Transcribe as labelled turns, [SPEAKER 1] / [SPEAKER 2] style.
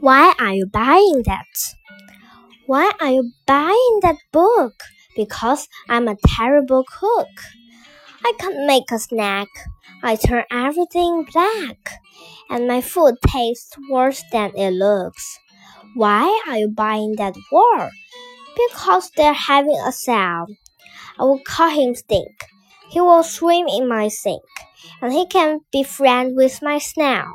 [SPEAKER 1] Why are you buying that?
[SPEAKER 2] Why are you buying that book?
[SPEAKER 1] Because I'm a terrible cook.
[SPEAKER 2] I can't make a snack. I turn everything black, and my food tastes worse than it looks.
[SPEAKER 1] Why are you buying that war?
[SPEAKER 2] Because they're having a sale. I will call him Stink. He will swim in my sink, and he can be friends with my snail.